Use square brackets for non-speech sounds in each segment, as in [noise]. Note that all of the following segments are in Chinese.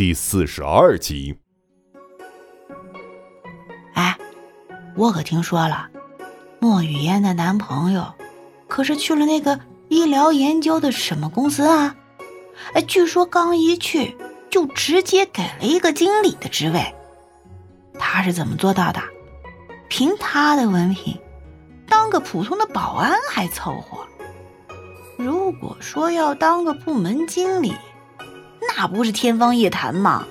第四十二集。哎，我可听说了，莫雨嫣的男朋友可是去了那个医疗研究的什么公司啊？哎，据说刚一去就直接给了一个经理的职位。他是怎么做到的？凭他的文凭，当个普通的保安还凑合。如果说要当个部门经理，那不是天方夜谭吗？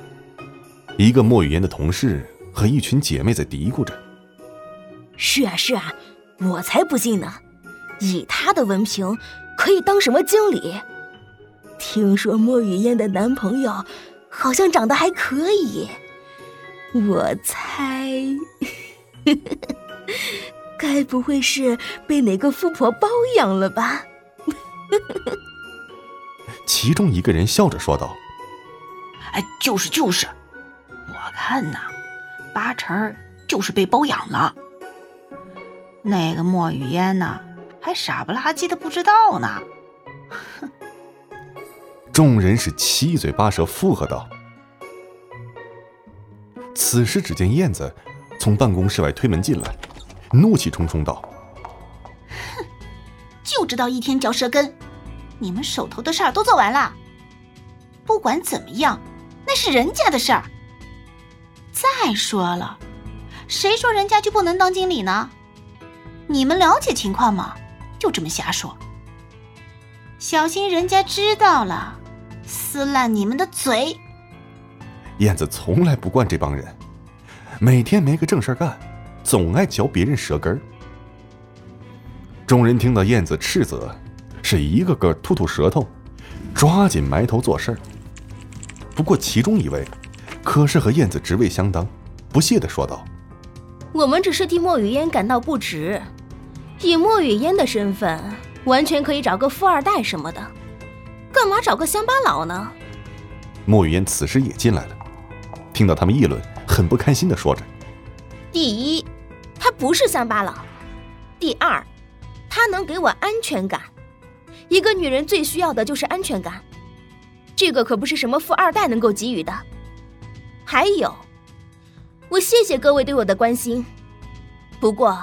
一个莫雨嫣的同事和一群姐妹在嘀咕着：“是啊，是啊，我才不信呢！以她的文凭，可以当什么经理？听说莫雨嫣的男朋友好像长得还可以，我猜，[laughs] 该不会是被哪个富婆包养了吧？” [laughs] 其中一个人笑着说道：“哎，就是就是，我看呐，八成就是被包养了。那个莫雨嫣呢，还傻不拉几的不知道呢。[laughs] ”哼众人是七嘴八舌附和道。此时，只见燕子从办公室外推门进来，怒气冲冲道。哼就知道一天嚼舌根，你们手头的事儿都做完了。不管怎么样，那是人家的事儿。再说了，谁说人家就不能当经理呢？你们了解情况吗？就这么瞎说，小心人家知道了，撕烂你们的嘴。燕子从来不惯这帮人，每天没个正事干，总爱嚼别人舌根儿。众人听到燕子斥责，是一个个吐吐舌头，抓紧埋头做事儿。不过其中一位，可是和燕子职位相当，不屑的说道：“我们只是替莫雨嫣感到不值。以莫雨嫣的身份，完全可以找个富二代什么的，干嘛找个乡巴佬呢？”莫雨嫣此时也进来了，听到他们议论，很不开心的说着：“第一，他不是乡巴佬；第二。”他能给我安全感，一个女人最需要的就是安全感，这个可不是什么富二代能够给予的。还有，我谢谢各位对我的关心，不过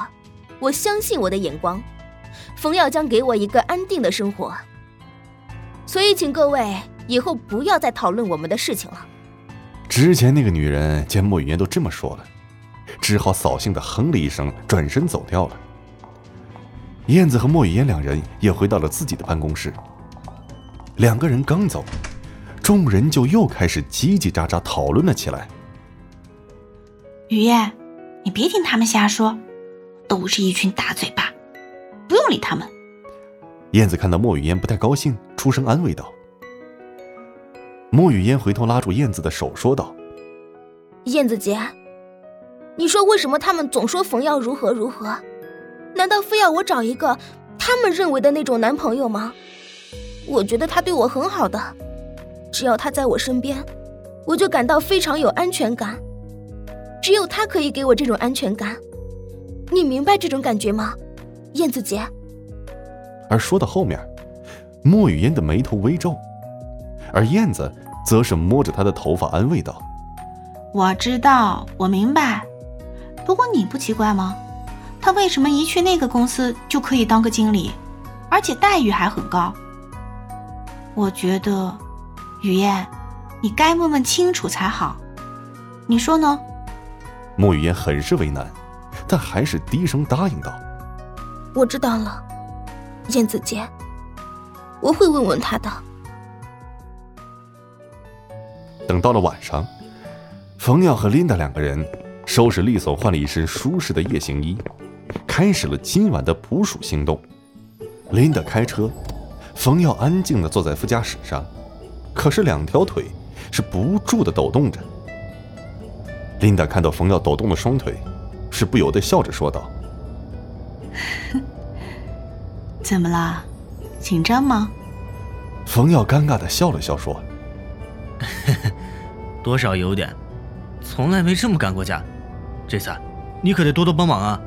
我相信我的眼光，冯耀将给我一个安定的生活，所以请各位以后不要再讨论我们的事情了。之前那个女人见莫雨嫣都这么说了，只好扫兴的哼了一声，转身走掉了。燕子和莫雨嫣两人也回到了自己的办公室。两个人刚走，众人就又开始叽叽喳喳讨论了起来。雨燕，你别听他们瞎说，都是一群大嘴巴，不用理他们。燕子看到莫雨嫣不太高兴，出声安慰道。莫雨嫣回头拉住燕子的手说道：“燕子姐，你说为什么他们总说冯耀如何如何？”难道非要我找一个他们认为的那种男朋友吗？我觉得他对我很好的，只要他在我身边，我就感到非常有安全感。只有他可以给我这种安全感，你明白这种感觉吗，燕子姐？而说到后面，莫雨嫣的眉头微皱，而燕子则是摸着她的头发安慰道：“我知道，我明白。不过你不奇怪吗？”他为什么一去那个公司就可以当个经理，而且待遇还很高？我觉得，雨燕，你该问问清楚才好。你说呢？莫雨嫣很是为难，但还是低声答应道：“我知道了，燕子姐，我会问问他的。”等到了晚上，冯耀和琳达两个人收拾利索，换了一身舒适的夜行衣。开始了今晚的捕鼠行动。琳达开车，冯耀安静的坐在副驾驶上，可是两条腿是不住地抖动着。琳达看到冯耀抖动的双腿，是不由得笑着说道：“ [laughs] 怎么啦？紧张吗？”冯耀尴尬地笑了笑说：“ [laughs] 多少有点，从来没这么干过架，这次你可得多多帮忙啊。”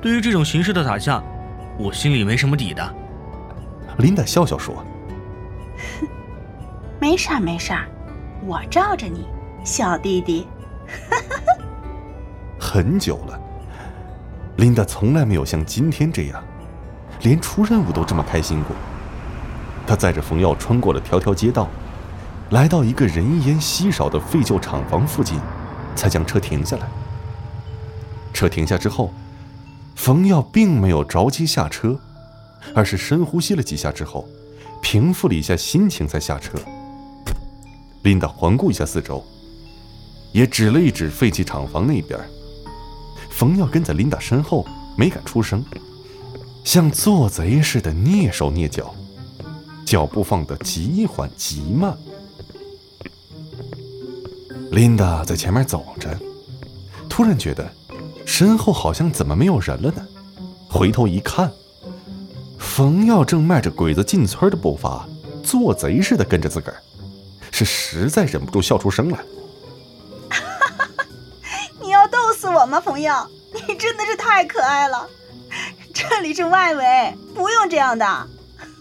对于这种形式的打架，我心里没什么底的。琳达笑笑说：“ [laughs] 没事儿，没事儿，我罩着你，小弟弟。[laughs] 很久了，琳达从来没有像今天这样，连出任务都这么开心过。她载着冯耀穿过了条条街道，来到一个人烟稀少的废旧厂房附近，才将车停下来。车停下之后，冯耀并没有着急下车，而是深呼吸了几下之后，平复了一下心情才下车。琳达环顾一下四周，也指了一指废弃厂房那边。冯耀跟在琳达身后，没敢出声，像做贼似的蹑手蹑脚，脚步放得极缓极慢。琳达在前面走着，突然觉得身后好像怎么没有人了呢？回头一看，冯耀正迈着鬼子进村的步伐，做贼似的跟着自个儿，是实在忍不住笑出声来。[laughs] 你要逗死我吗，冯耀？你真的是太可爱了。这里是外围，不用这样的。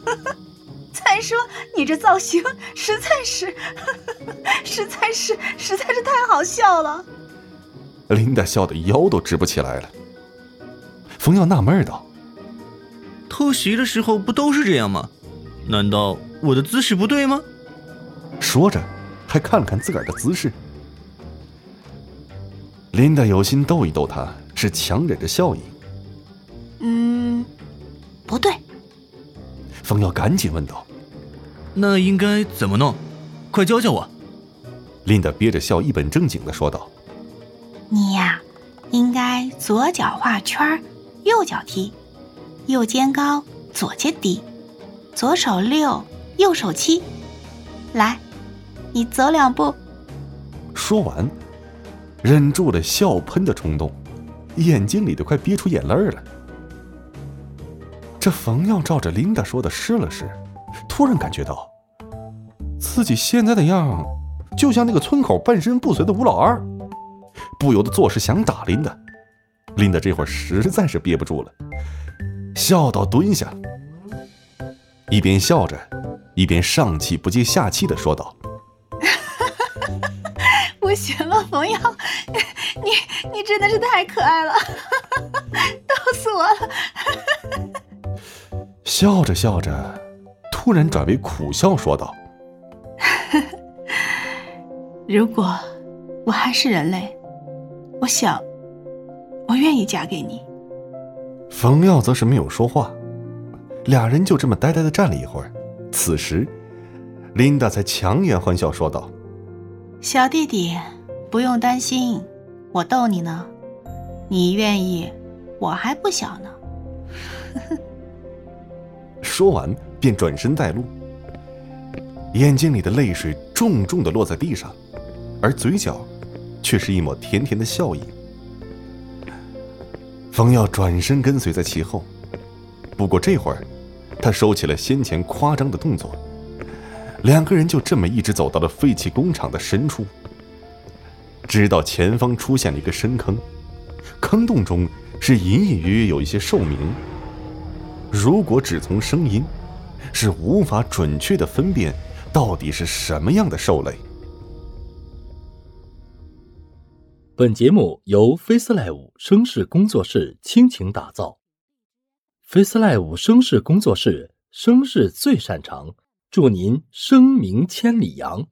[laughs] 再说你这造型实在是，[laughs] 实在是，实在是太好笑了。琳达笑得腰都直不起来了。冯耀纳闷道：“偷袭的时候不都是这样吗？难道我的姿势不对吗？”说着，还看了看自个儿的姿势。琳达有心逗一逗他，是强忍着笑意。嗯，不对。方耀赶紧问道：“那应该怎么弄？快教教我。”琳达憋着笑，一本正经的说道：“你呀，应该左脚画圈，右脚踢，右肩高，左肩低，左手六，右手七。来，你走两步。”说完。忍住了笑喷的冲动，眼睛里都快憋出眼泪了。这冯耀照着琳达说的试了试，突然感觉到自己现在的样，就像那个村口半身不遂的吴老二，不由得做事想打琳达。琳达这会儿实在是憋不住了，笑到蹲下，一边笑着，一边上气不接下气的说道。不行了，[laughs] 冯瑶，你你真的是太可爱了，逗死我了！笑着笑着，突然转为苦笑，说道：“ [laughs] 如果我还是人类，我想，我愿意嫁给你。”冯耀则是没有说话，俩人就这么呆呆的站了一会儿。此时，琳达才强颜欢笑说道。小弟弟，不用担心，我逗你呢。你愿意，我还不小呢。[laughs] 说完，便转身带路，眼睛里的泪水重重的落在地上，而嘴角却是一抹甜甜的笑意。冯耀转身跟随在其后，不过这会儿，他收起了先前夸张的动作。两个人就这么一直走到了废弃工厂的深处，直到前方出现了一个深坑，坑洞中是隐隐约约有一些兽鸣。如果只从声音，是无法准确的分辨到底是什么样的兽类。本节目由 FaceLive 声势工作室倾情打造，FaceLive 声势工作室声势最擅长。祝您声名千里扬！